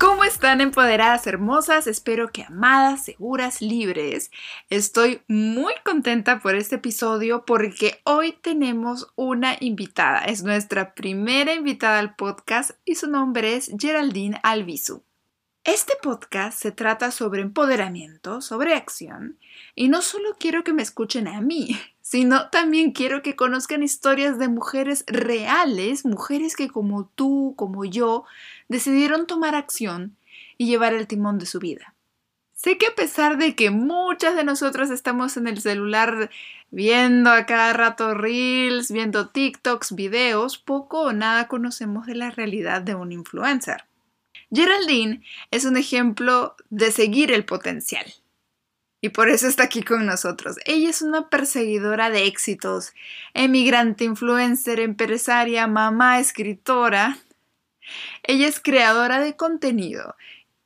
¿Cómo están empoderadas hermosas? Espero que amadas, seguras, libres. Estoy muy contenta por este episodio porque hoy tenemos una invitada. Es nuestra primera invitada al podcast y su nombre es Geraldine Albizu. Este podcast se trata sobre empoderamiento, sobre acción, y no solo quiero que me escuchen a mí, sino también quiero que conozcan historias de mujeres reales, mujeres que como tú, como yo, decidieron tomar acción y llevar el timón de su vida. Sé que a pesar de que muchas de nosotras estamos en el celular viendo a cada rato reels, viendo TikToks, videos, poco o nada conocemos de la realidad de un influencer. Geraldine es un ejemplo de seguir el potencial. Y por eso está aquí con nosotros. Ella es una perseguidora de éxitos, emigrante, influencer, empresaria, mamá, escritora. Ella es creadora de contenido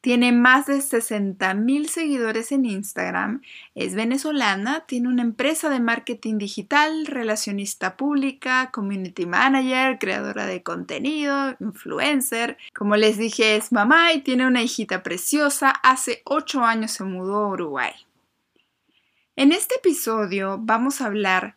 tiene más de 60 mil seguidores en Instagram, es venezolana, tiene una empresa de marketing digital, relacionista pública, community manager, creadora de contenido, influencer. Como les dije, es mamá y tiene una hijita preciosa. Hace 8 años se mudó a Uruguay. En este episodio vamos a hablar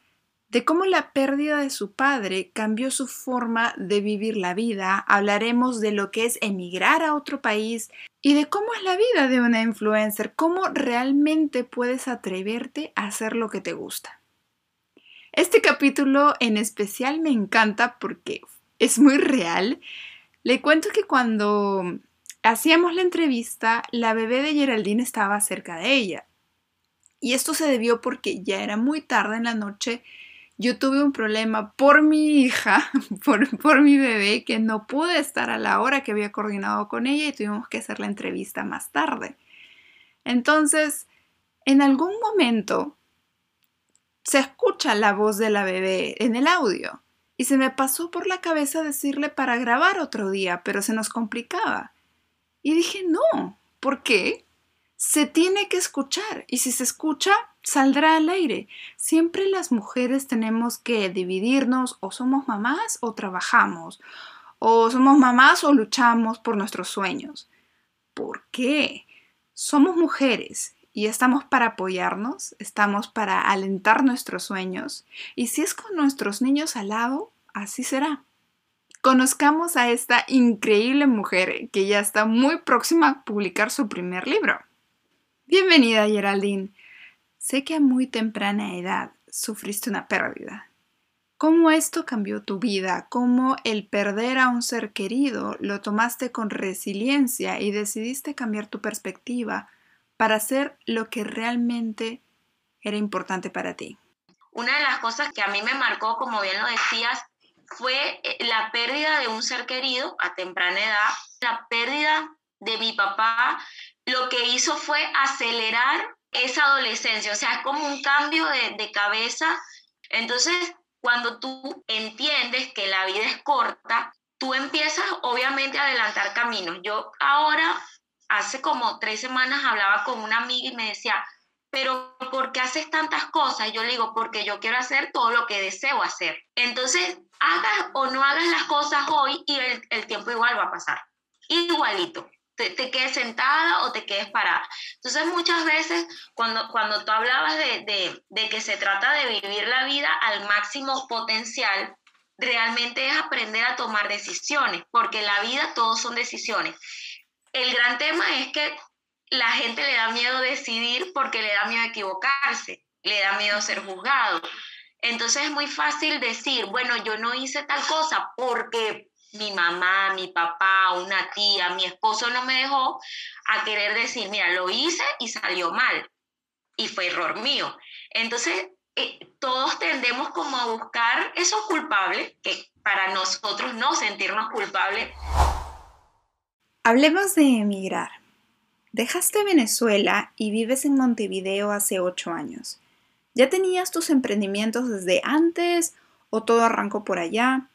de cómo la pérdida de su padre cambió su forma de vivir la vida, hablaremos de lo que es emigrar a otro país y de cómo es la vida de una influencer, cómo realmente puedes atreverte a hacer lo que te gusta. Este capítulo en especial me encanta porque es muy real. Le cuento que cuando hacíamos la entrevista, la bebé de Geraldine estaba cerca de ella. Y esto se debió porque ya era muy tarde en la noche yo tuve un problema por mi hija, por, mi bebé, que no pude estar a la hora que había coordinado con ella y tuvimos que hacer la entrevista más tarde. Entonces, en algún momento se escucha la voz de la bebé en el audio y se me pasó por la cabeza decirle para grabar otro día, pero se nos complicaba. Y dije, no, ¿por qué? Se tiene que escuchar y si se escucha, saldrá al aire. Siempre las mujeres tenemos que dividirnos o somos mamás o trabajamos, o somos mamás o luchamos por nuestros sueños. ¿Por qué? Somos mujeres y estamos para apoyarnos, estamos para alentar nuestros sueños y si es con nuestros niños al lado, así será. Conozcamos a esta increíble mujer que ya está muy próxima a publicar su primer libro. Bienvenida, Geraldine. Sé que a muy temprana edad sufriste una pérdida. ¿Cómo esto cambió tu vida? ¿Cómo el perder a un ser querido lo tomaste con resiliencia y decidiste cambiar tu perspectiva para hacer lo que realmente era importante para ti? Una de las cosas que a mí me marcó, como bien lo decías, fue eh, la pérdida de un ser querido a temprana edad, la pérdida de mi papá, lo que hizo fue acelerar esa adolescencia, o sea, es como un cambio de, cabeza. Entonces, cuando tú entiendes que la vida es corta, tú empiezas obviamente a adelantar caminos. Yo ahora, hace como tres semanas, hablaba con una amiga y me decía, pero ¿por qué haces tantas cosas? Yo le digo, porque yo quiero hacer todo lo que deseo hacer. Entonces, hagas o no hagas las cosas hoy y el, el tiempo igual va a pasar. Igualito te, quedes sentada o te quedes parada. Entonces muchas veces cuando, cuando tú hablabas de, de que se trata de vivir la vida al máximo potencial, realmente es aprender a tomar decisiones, porque la vida todos son decisiones. El gran tema es que la gente le da miedo decidir porque le da miedo equivocarse, le da miedo ser juzgado. Entonces es muy fácil decir, bueno, yo no hice tal cosa porque mi mamá, mi papá, una tía, mi esposo no me dejó a querer decir, mira, lo hice y salió mal y fue error mío. Entonces, eh, todos tendemos como a buscar esos culpables, que para nosotros no sentirnos culpables, Hablemos de emigrar. Dejaste Venezuela y vives en Montevideo hace ocho años. ¿Ya tenías tus emprendimientos desde antes o todo arrancó por allá?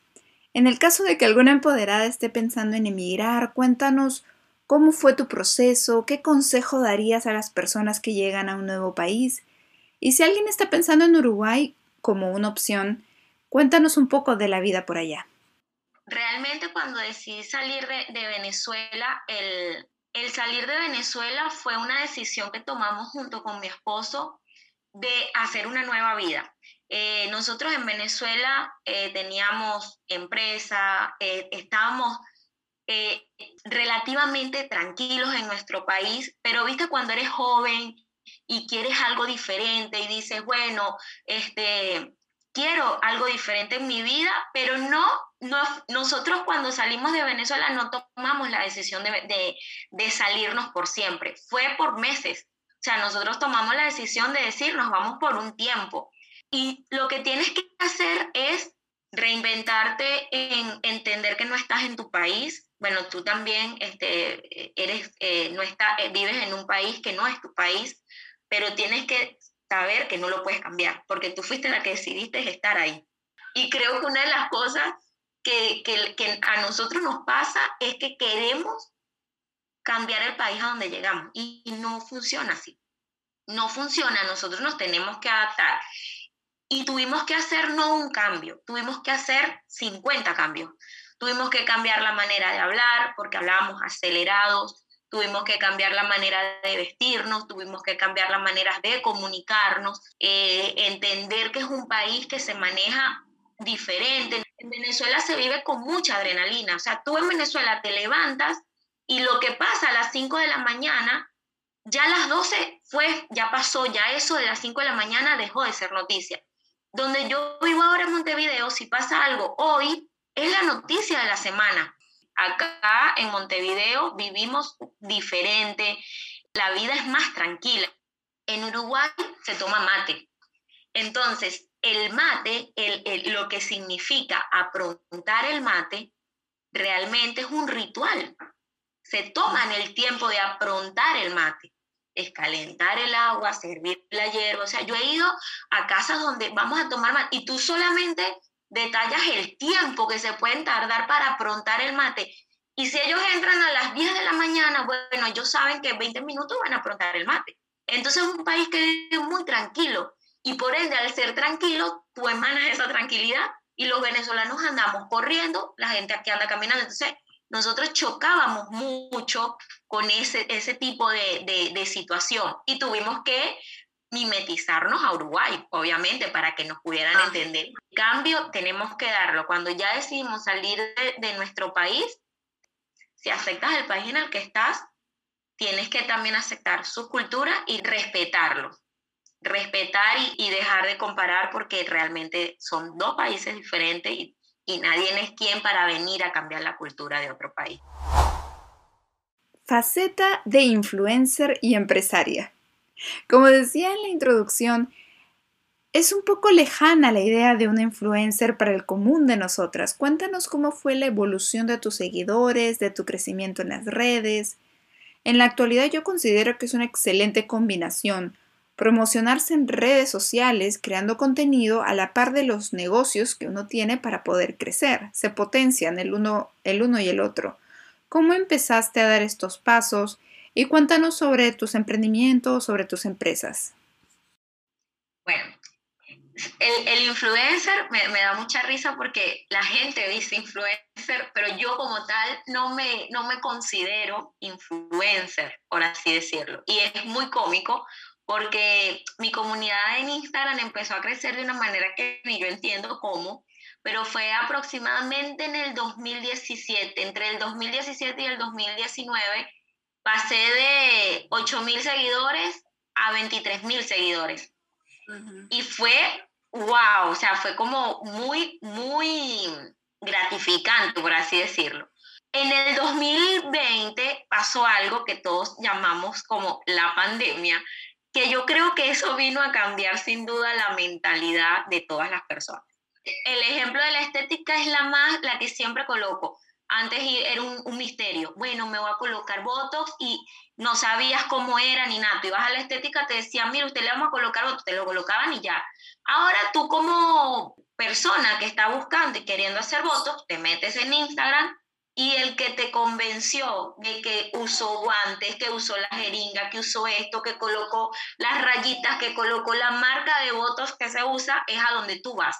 En el caso de que alguna empoderada esté pensando en emigrar, cuéntanos cómo fue tu proceso, qué consejo darías a las personas que llegan a un nuevo país. Y si alguien está pensando en Uruguay como una opción, cuéntanos un poco de la vida por allá. Realmente cuando decidí salir de, Venezuela, el, salir de Venezuela fue una decisión que tomamos junto con mi esposo de hacer una nueva vida. Eh, nosotros en Venezuela eh, teníamos empresa, eh, estábamos relativamente tranquilos en nuestro país, pero viste cuando eres joven y quieres algo diferente y dices, bueno, este, quiero algo diferente en mi vida, pero no, no nosotros cuando salimos de Venezuela no tomamos la decisión de, de, salirnos por siempre, fue por meses. O sea, nosotros tomamos la decisión de decir, nos vamos por un tiempo. Y lo que tienes que hacer es reinventarte en entender que no estás en tu país. Bueno, tú también este, eres, eh, no está, eh, vives en un país que no es tu país, pero tienes que saber que no lo puedes cambiar, porque tú fuiste la que decidiste estar ahí. Y creo que una de las cosas que, que, a nosotros nos pasa es que queremos cambiar el país a donde llegamos y, no funciona así. No funciona, nosotros nos tenemos que adaptar. Y tuvimos que hacer no un cambio, tuvimos que hacer 50 cambios. Tuvimos que cambiar la manera de hablar porque hablábamos acelerados, tuvimos que cambiar la manera de vestirnos, tuvimos que cambiar las maneras de comunicarnos, eh, entender que es un país que se maneja diferente. En Venezuela se vive con mucha adrenalina, o sea, tú en Venezuela te levantas y lo que pasa a las 5 de la mañana, ya a las 12 fue, ya pasó, ya eso de las 5 de la mañana dejó de ser noticia. Donde yo vivo ahora en Montevideo, si pasa algo hoy, es la noticia de la semana. Acá en Montevideo vivimos diferente, la vida es más tranquila. En Uruguay se toma mate. Entonces, el mate, el, lo que significa aprontar el mate, realmente es un ritual. Se toman el tiempo de aprontar el mate. Es calentar el agua, servir la hierba. O sea, yo he ido a casas donde vamos a tomar mate y tú solamente detallas el tiempo que se pueden tardar para aprontar el mate. Y si ellos entran a las 10 de la mañana, bueno, ellos saben que en 20 minutos van a aprontar el mate. Entonces es un país que vive muy tranquilo y por ende al ser tranquilo, tú emanas esa tranquilidad y los venezolanos andamos corriendo, la gente aquí anda caminando. Entonces nosotros chocábamos mucho con ese, ese tipo de, de, de situación y tuvimos que mimetizarnos a Uruguay, obviamente, para que nos pudieran ah. entender. En cambio, tenemos que darlo. Cuando ya decidimos salir de, nuestro país, si aceptas el país en el que estás, tienes que también aceptar su cultura y respetarlo. Respetar y, dejar de comparar porque realmente son dos países diferentes y, y nadie es quien para venir a cambiar la cultura de otro país. Faceta de influencer y empresaria. Como decía en la introducción, es un poco lejana la idea de una influencer para el común de nosotras. Cuéntanos cómo fue la evolución de tus seguidores, de tu crecimiento en las redes. En la actualidad yo considero que es una excelente combinación promocionarse en redes sociales creando contenido a la par de los negocios que uno tiene para poder crecer. Se potencian el uno, el uno y el otro. ¿Cómo empezaste a dar estos pasos? Y cuéntanos sobre tus emprendimientos, sobre tus empresas. Bueno, el, influencer me, da mucha risa porque la gente dice influencer, pero yo como tal no me, no me considero influencer, por así decirlo. Y es muy cómico porque mi comunidad en Instagram empezó a crecer de una manera que ni yo entiendo cómo, pero fue aproximadamente en el 2017, entre el 2017 y el 2019 pasé de 8 mil seguidores a 23 mil seguidores. Y fue, wow, o sea, fue como muy, muy gratificante, por así decirlo. En el 2020 pasó algo que todos llamamos como la pandemia, que yo creo que eso vino a cambiar sin duda la mentalidad de todas las personas. El ejemplo de la estética es la más, la que siempre coloco Antes era un, misterio. Bueno, me voy a colocar Botox y no sabías cómo era ni nada. Tú ibas a la estética, te decían, mira, usted le vamos a colocar Botox, te lo colocaban y ya. Ahora tú como persona que está buscando y queriendo hacer Botox, te metes en Instagram y el que te convenció de que usó guantes, que usó la jeringa, que usó esto, que colocó las rayitas, que colocó la marca de votos que se usa, es a donde tú vas.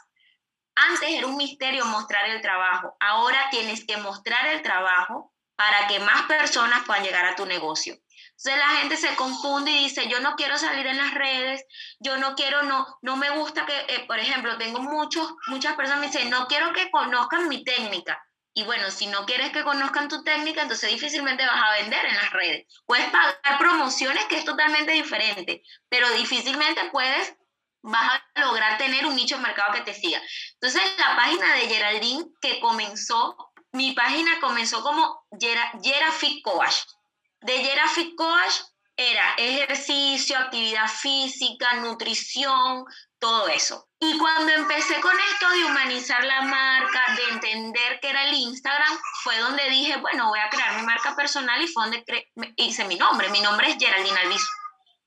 Antes era un misterio mostrar el trabajo, ahora tienes que mostrar el trabajo para que más personas puedan llegar a tu negocio. Entonces la gente se confunde y dice, yo no quiero salir en las redes, yo no quiero, no, no me gusta que, eh, por ejemplo, tengo muchos, muchas personas que me dicen, no quiero que conozcan mi técnica. Y bueno, si no quieres que conozcan tu técnica, entonces difícilmente vas a vender en las redes. Puedes pagar promociones, que es totalmente diferente, pero difícilmente puedes, vas a lograr tener un nicho de mercado que te siga. Entonces, la página de Geraldine que comenzó, mi página comenzó como Gera, Fit Coach. De Gera Fit Coach era ejercicio, actividad física, nutrición, todo eso. Y cuando empecé con esto de humanizar la marca, de entender que era el Instagram, fue donde dije, bueno, voy a crear mi marca personal y fue donde hice mi nombre. Mi nombre es Geraldine Alviso.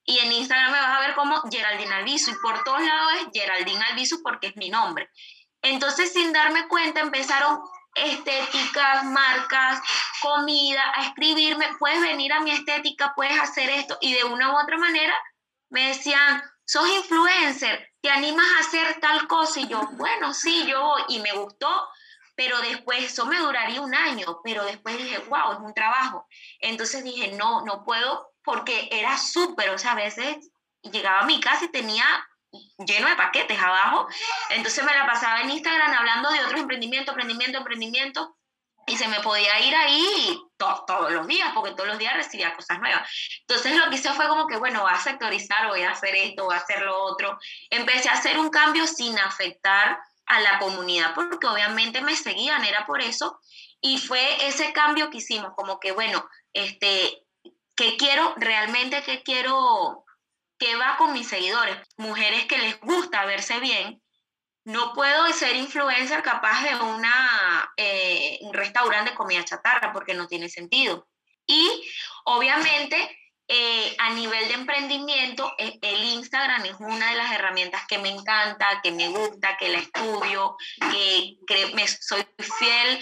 Y en Instagram me vas a ver como Geraldine Alviso. Y por todos lados es Geraldine Alviso porque es mi nombre. Entonces, sin darme cuenta, empezaron estéticas, marcas, comida, a escribirme, puedes venir a mi estética, puedes hacer esto. Y de una u otra manera me decían, sos influencer, ¿te animas a hacer tal cosa? Y yo, bueno, sí, yo. Y me gustó, pero después eso me duraría un año, pero después dije, wow, es un trabajo. Entonces dije, no, no puedo porque era súper, o sea, a veces llegaba a mi casa y tenía lleno de paquetes abajo, entonces me la pasaba en Instagram hablando de otros emprendimientos, emprendimiento, emprendimiento, y se me podía ir ahí todos los días, porque todos los días recibía cosas nuevas. Entonces lo que hice fue como que, bueno, voy a sectorizar, voy a hacer esto, voy a hacer lo otro. Empecé a hacer un cambio sin afectar a la comunidad, porque obviamente me seguían, era por eso. Y fue ese cambio que hicimos, como que, bueno, este, ¿qué quiero realmente, qué quiero, qué va con mis seguidores? Mujeres que les gusta verse bien, no puedo ser influencer capaz de una, eh, un restaurante de comida chatarra porque no tiene sentido. Y obviamente eh, a nivel de emprendimiento, eh, el Instagram es una de las herramientas que me encanta, que me gusta, que la estudio, que, me, soy fiel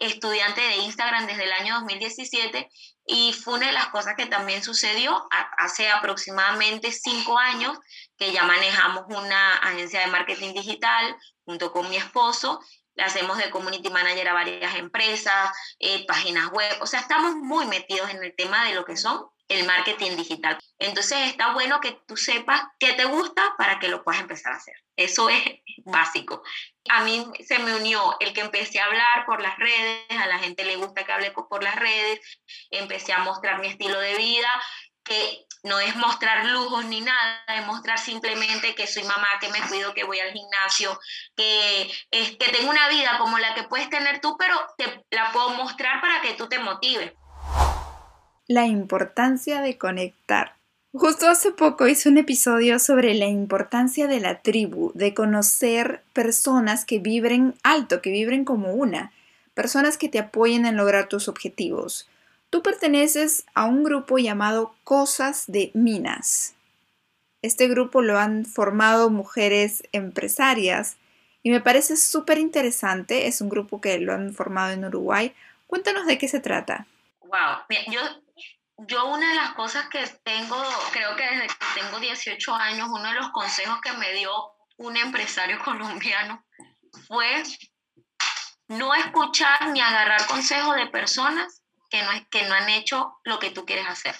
estudiante de Instagram desde el año 2017 y fue una de las cosas que también sucedió hace aproximadamente cinco años que ya manejamos una agencia de marketing digital junto con mi esposo. Hacemos de community manager a varias empresas, eh, páginas web. O sea, estamos muy metidos en el tema de lo que son el marketing digital. Entonces está bueno que tú sepas qué te gusta para que lo puedas empezar a hacer. Eso es básico. A mí se me unió el que empecé a hablar por las redes, a la gente le gusta que hable por las redes, empecé a mostrar mi estilo de vida, que no es mostrar lujos ni nada, es mostrar simplemente que soy mamá, que me cuido, que voy al gimnasio, que, es, que tengo una vida como la que puedes tener tú, pero te la puedo mostrar para que tú te motives la importancia de conectar. Justo hace poco hice un episodio sobre la importancia de la tribu, de conocer personas que vibren alto, que vibren como una, personas que te apoyen en lograr tus objetivos. Tú perteneces a un grupo llamado Cosas de Minas. Este grupo lo han formado mujeres empresarias y me parece súper interesante. Es un grupo que lo han formado en Uruguay. Cuéntanos de qué se trata. Wow, yo yo una de las cosas que tengo, creo que desde que tengo 18 años, uno de los consejos que me dio un empresario colombiano fue no escuchar ni agarrar consejos de personas que no, que no han hecho lo que tú quieres hacer.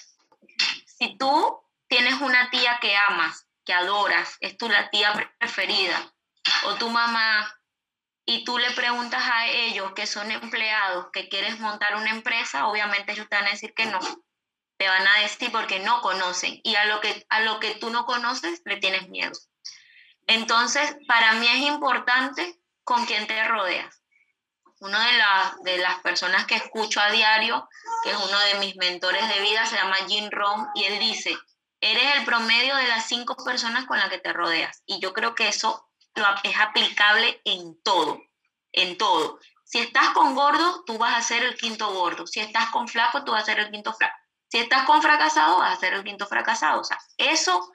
Si tú tienes una tía que amas, que adoras, es tu la tía preferida, o tu mamá, y tú le preguntas a ellos que son empleados, que quieres montar una empresa, obviamente ellos te van a decir que no te van a decir porque no conocen y a lo que, a lo que tú no conoces le tienes miedo. Entonces, para mí es importante con quién te rodeas. Una de, de las personas que escucho a diario, que es uno de mis mentores de vida, se llama Jim Rohn, y él dice, eres el promedio de las cinco personas con las que te rodeas. Y yo creo que eso es aplicable en todo, en todo. Si estás con gordo, tú vas a ser el quinto gordo. Si estás con flaco, tú vas a ser el quinto flaco. Si estás con fracasado, vas a ser el quinto fracasado. O sea, eso,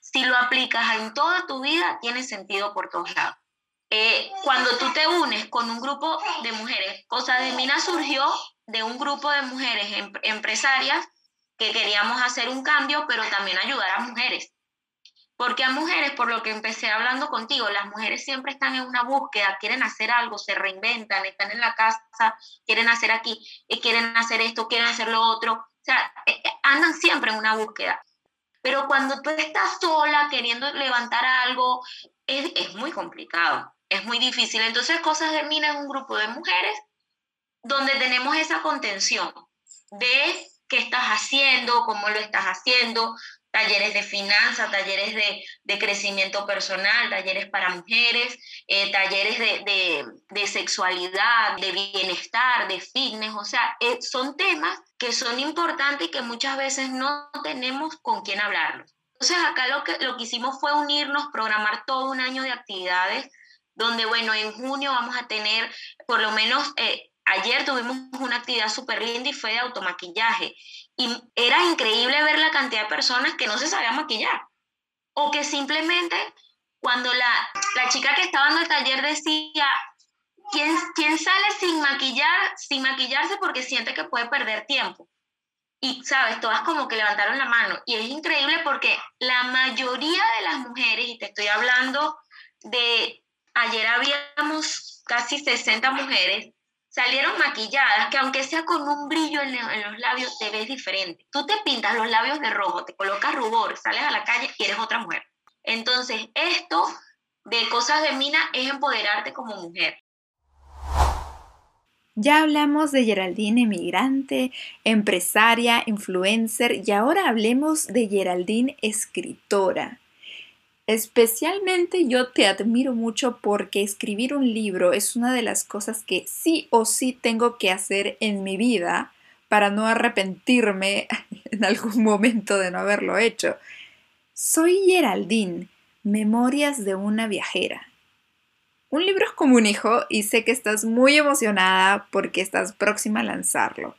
si lo aplicas en toda tu vida, tiene sentido por todos lados. Eh, cuando tú te unes con un grupo de mujeres, Cosa de Mina surgió de un grupo de mujeres em, empresarias que queríamos hacer un cambio, pero también ayudar a mujeres. Porque a mujeres, por lo que empecé hablando contigo, las mujeres siempre están en una búsqueda, quieren hacer algo, se reinventan, están en la casa, quieren hacer aquí, eh, quieren hacer esto, quieren hacer lo otro. O sea, eh, eh, andan siempre en una búsqueda. Pero cuando tú estás sola queriendo levantar algo, es, muy complicado, es muy difícil. Entonces, Cosas de Mina es un grupo de mujeres donde tenemos esa contención de qué estás haciendo, cómo lo estás haciendo, talleres de finanzas, talleres de, crecimiento personal, talleres para mujeres, eh, talleres de, sexualidad, de bienestar, de fitness, o sea, eh, son temas que son importantes y que muchas veces no tenemos con quién hablarlos. Entonces acá lo que, lo que hicimos fue unirnos, programar todo un año de actividades, donde bueno, en junio vamos a tener por lo menos... Eh, ayer tuvimos una actividad súper linda y fue de automaquillaje. Y era increíble ver la cantidad de personas que no se sabían maquillar. O que simplemente cuando la, la chica que estaba en el taller decía, ¿quién, ¿quién sale sin maquillar, sin maquillarse porque siente que puede perder tiempo? Y, ¿sabes? Todas como que levantaron la mano. Y es increíble porque la mayoría de las mujeres, y te estoy hablando de, ayer habíamos casi 60 mujeres, salieron maquilladas, que aunque sea con un brillo en, los labios, te ves diferente. Tú te pintas los labios de rojo, te colocas rubor, sales a la calle y eres otra mujer. Entonces, esto de cosas de Mina es empoderarte como mujer. Ya hablamos de Geraldine emigrante, empresaria, influencer y ahora hablemos de Geraldine escritora. Especialmente yo te admiro mucho porque escribir un libro es una de las cosas que sí o sí tengo que hacer en mi vida para no arrepentirme en algún momento de no haberlo hecho. Soy Geraldine, Memorias de una viajera. Un libro es como un hijo y sé que estás muy emocionada porque estás próxima a lanzarlo.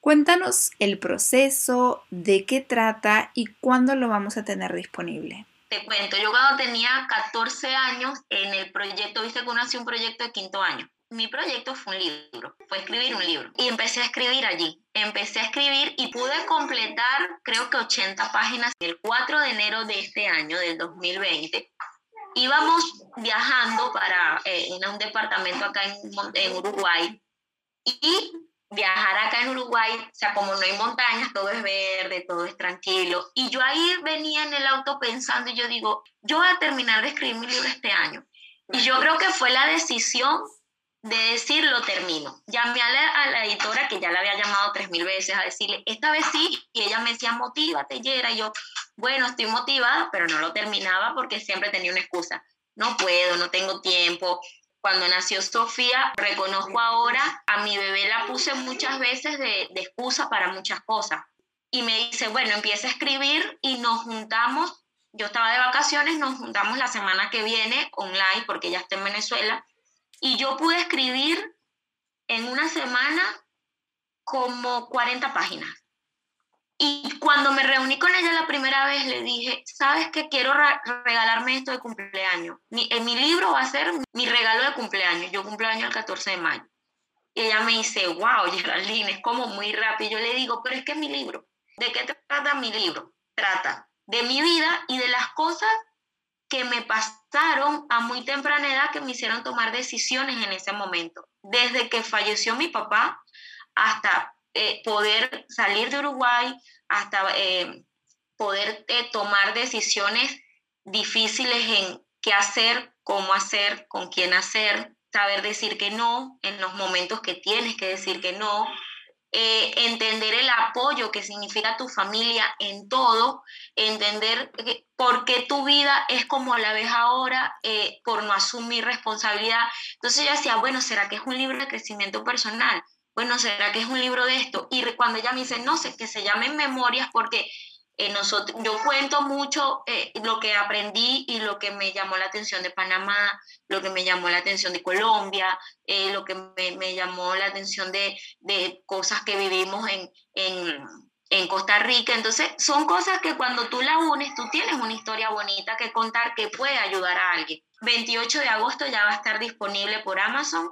Cuéntanos el proceso, de qué trata y cuándo lo vamos a tener disponible te cuento, yo cuando tenía 14 años en el proyecto, viste que uno hacía un proyecto de quinto año. Mi proyecto fue un libro, fue escribir un libro. Y empecé a escribir allí. Empecé a escribir y pude completar creo que 80 páginas el 4 de enero de este año, del 2020. Íbamos viajando para eh, un departamento acá en, en Uruguay y viajar acá en Uruguay, o sea, como no hay montañas, todo es verde, todo es tranquilo. Y yo ahí venía en el auto pensando y yo digo, yo voy a terminar de escribir mi libro este año. Y yo creo que fue la decisión de decir, lo termino. Llamé a la, a la editora, que ya la había llamado tres mil veces, a decirle, esta vez sí, y ella me decía, motívate, Yera. Y yo, bueno, estoy motivada, pero no lo terminaba porque siempre tenía una excusa. No puedo, no tengo tiempo, cuando nació Sofía, reconozco ahora, a mi bebé la puse muchas veces de, de excusa para muchas cosas. Y me dice, bueno, empieza a escribir y nos juntamos. Yo estaba de vacaciones, nos juntamos la semana que viene online porque ya está en Venezuela. Y yo pude escribir en una semana como 40 páginas. Y cuando me reuní con ella la primera vez, le dije, ¿sabes qué? Quiero regalarme esto de cumpleaños. Mi, en mi libro va a ser mi regalo de cumpleaños. Yo cumpleaños el 14 de mayo. Y ella me dice, wow, Geraldine, es como muy rápido. Yo le digo, pero es que es mi libro. ¿De qué trata mi libro? Trata de mi vida y de las cosas que me pasaron a muy temprana edad que me hicieron tomar decisiones en ese momento. Desde que falleció mi papá hasta eh, poder salir de Uruguay hasta eh, poder eh, tomar decisiones difíciles en qué hacer, cómo hacer, con quién hacer, saber decir que no en los momentos que tienes que decir que no, entender el apoyo que significa tu familia en todo, entender por qué tu vida es como la ves ahora por no asumir responsabilidad. Entonces yo decía, bueno, ¿será que es un libro de crecimiento personal? Bueno, ¿será que es un libro de esto? Y cuando ella me dice, no sé, que se llamen memorias porque Eh, nosotros, yo cuento mucho eh, lo que aprendí y lo que me llamó la atención de Panamá, lo que me llamó la atención de Colombia, eh, lo que me, me, llamó la atención de, de cosas que vivimos en, en, en, Costa Rica. Entonces, son cosas que cuando tú las unes, tú tienes una historia bonita que contar que puede ayudar a alguien. 28 de agosto ya va a estar disponible por Amazon.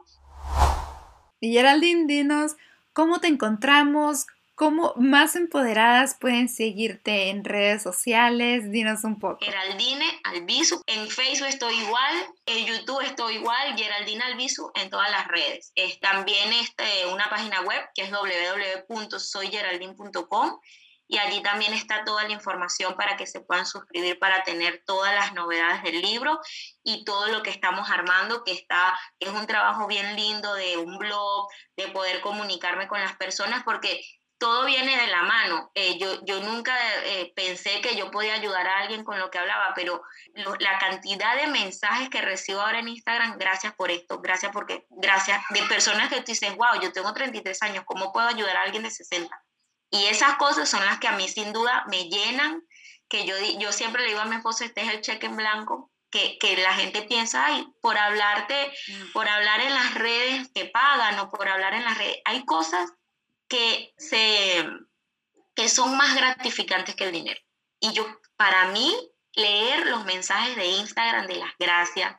Y Geraldine, dinos, ¿cómo te encontramos? ¿Cómo más empoderadas pueden seguirte en redes sociales? Dinos un poco. Geraldine Albizu. En Facebook estoy igual, en YouTube estoy igual, Geraldine Albizu en todas las redes. Es también este, una página web que es www.soygeraldine.com y allí también está toda la información para que se puedan suscribir para tener todas las novedades del libro y todo lo que estamos armando, que está, es un trabajo bien lindo de un blog, de poder comunicarme con las personas, porque todo viene de la mano. Eh, yo, yo nunca eh, pensé que yo podía ayudar a alguien con lo que hablaba, pero la cantidad de mensajes que recibo ahora en Instagram, gracias por esto, gracias porque, gracias, de personas que tú dices, wow, yo tengo 33 años, ¿cómo puedo ayudar a alguien de 60? Y esas cosas son las que a mí sin duda me llenan, que yo, yo siempre le digo a mi esposo, este es el cheque en blanco, que, que, la gente piensa, ay, por hablarte, mm. por hablar en las redes te pagan o por hablar en las redes, hay cosas que, se, que son más gratificantes que el dinero. Y yo, para mí, leer los mensajes de Instagram de las gracias,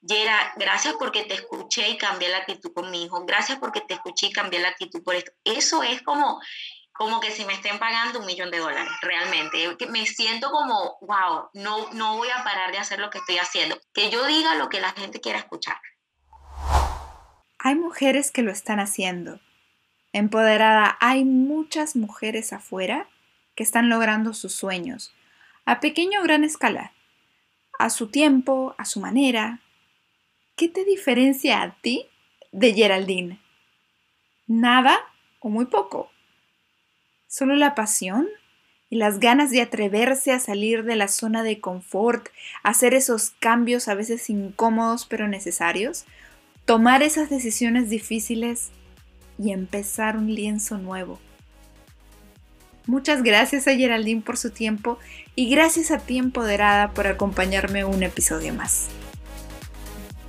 Yera, gracias porque te escuché y cambié la actitud con mi hijo, gracias porque te escuché y cambié la actitud por esto. Eso es como, como que si me estén pagando un millón de dólares, realmente. Me siento como, wow, no, no voy a parar de hacer lo que estoy haciendo. Que yo diga lo que la gente quiera escuchar. Hay mujeres que lo están haciendo empoderada, hay muchas mujeres afuera que están logrando sus sueños, a pequeña o gran escala, a su tiempo, a su manera. ¿Qué te diferencia a ti de Geraldine? Nada o muy poco. Solo la pasión y las ganas de atreverse a salir de la zona de confort, hacer esos cambios a veces incómodos pero necesarios, tomar esas decisiones difíciles y empezar un lienzo nuevo. Muchas gracias a Geraldine por su tiempo y gracias a ti empoderada por acompañarme un episodio más.